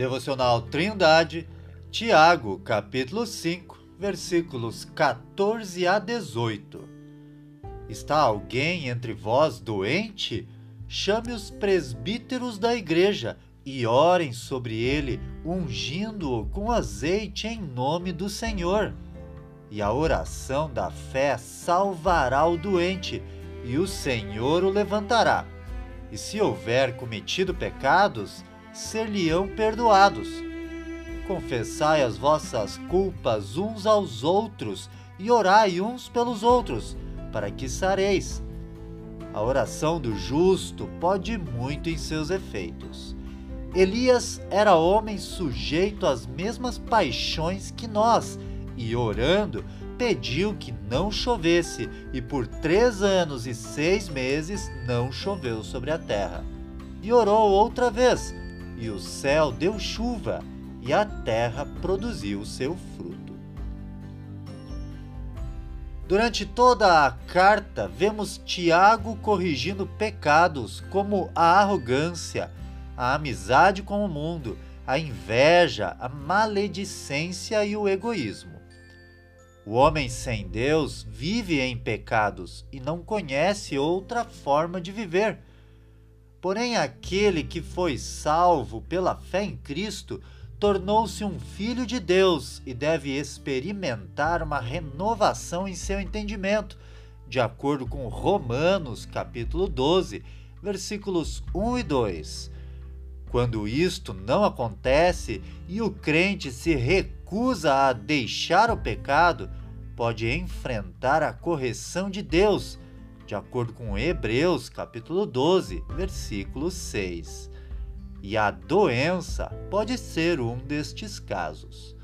Devocional Trindade, Tiago, capítulo 5, versículos 14 a 18. Está alguém entre vós doente? Chame os presbíteros da igreja e orem sobre ele, ungindo-o com azeite em nome do Senhor. E a oração da fé salvará o doente, e o Senhor o levantará. E se houver cometido pecados, ser-lhe-ão perdoados. Confessai as vossas culpas uns aos outros e orai uns pelos outros, para que sareis. A oração do justo pode muito em seus efeitos. Elias era homem sujeito às mesmas paixões que nós, e orando, pediu que não chovesse, e por três anos e seis meses não choveu sobre a terra. E orou outra vez, e o céu deu chuva, e a terra produziu seu fruto. Durante toda a carta, vemos Tiago corrigindo pecados como a arrogância, a amizade com o mundo, a inveja, a maledicência e o egoísmo. O homem sem Deus vive em pecados e não conhece outra forma de viver Porém, aquele que foi salvo pela fé em Cristo tornou-se um filho de Deus e deve experimentar uma renovação em seu entendimento, de acordo com Romanos, capítulo 12, versículos 1 e 2. Quando isto não acontece e o crente se recusa a deixar o pecado, pode enfrentar a correção de Deus de acordo com Hebreus, capítulo 12, versículo 6. E a doença pode ser um destes casos.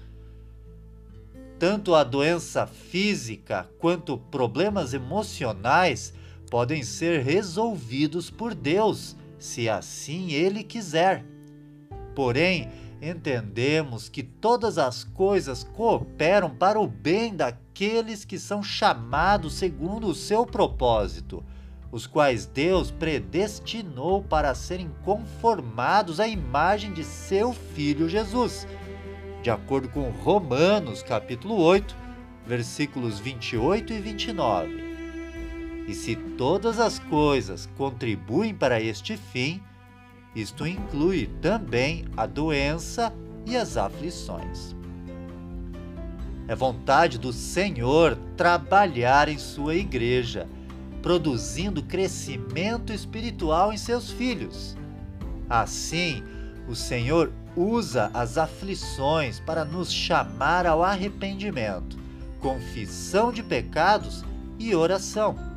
Tanto a doença física quanto problemas emocionais podem ser resolvidos por Deus, se assim Ele quiser. Porém, entendemos que todas as coisas cooperam para o bem daqueles que são chamados segundo o seu propósito, os quais Deus predestinou para serem conformados à imagem de seu filho Jesus. De acordo com Romanos, capítulo 8, versículos 28 e 29. E se todas as coisas contribuem para este fim, isto inclui também a doença e as aflições. É vontade do Senhor trabalhar em sua igreja, produzindo crescimento espiritual em seus filhos. Assim, o Senhor usa as aflições para nos chamar ao arrependimento, confissão de pecados e oração.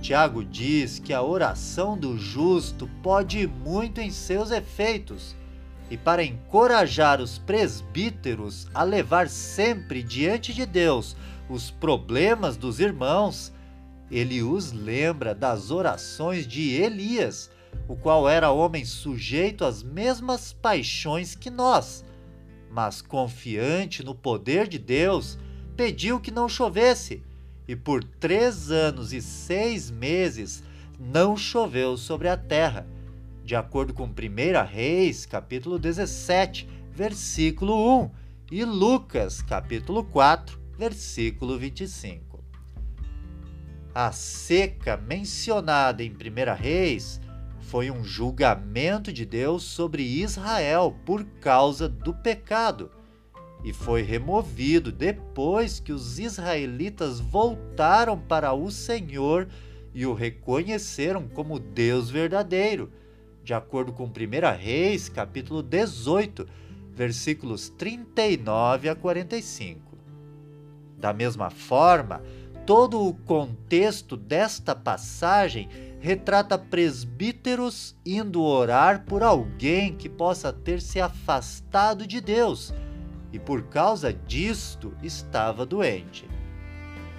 Tiago diz que a oração do justo pode muito em seus efeitos, e para encorajar os presbíteros a levar sempre diante de Deus os problemas dos irmãos, ele os lembra das orações de Elias, o qual era homem sujeito às mesmas paixões que nós, mas confiante no poder de Deus, pediu que não chovesse e por três anos e seis meses não choveu sobre a terra, de acordo com 1 Reis, capítulo 17, versículo 1, e Lucas, capítulo 4, versículo 25. A seca mencionada em 1 Reis foi um julgamento de Deus sobre Israel por causa do pecado e foi removido depois que os israelitas voltaram para o Senhor e o reconheceram como Deus verdadeiro, de acordo com 1 Reis, capítulo 18, versículos 39 a 45. Da mesma forma, todo o contexto desta passagem retrata presbíteros indo orar por alguém que possa ter se afastado de Deus e por causa disto estava doente.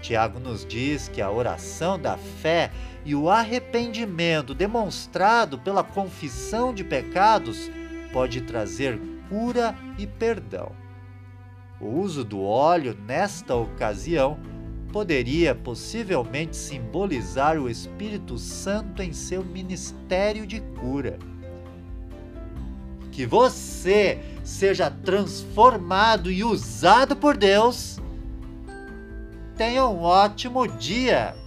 Tiago nos diz que a oração da fé e o arrependimento demonstrado pela confissão de pecados pode trazer cura e perdão. O uso do óleo nesta ocasião poderia possivelmente simbolizar o Espírito Santo em seu ministério de cura. Que você seja transformado e usado por Deus. Tenha um ótimo dia!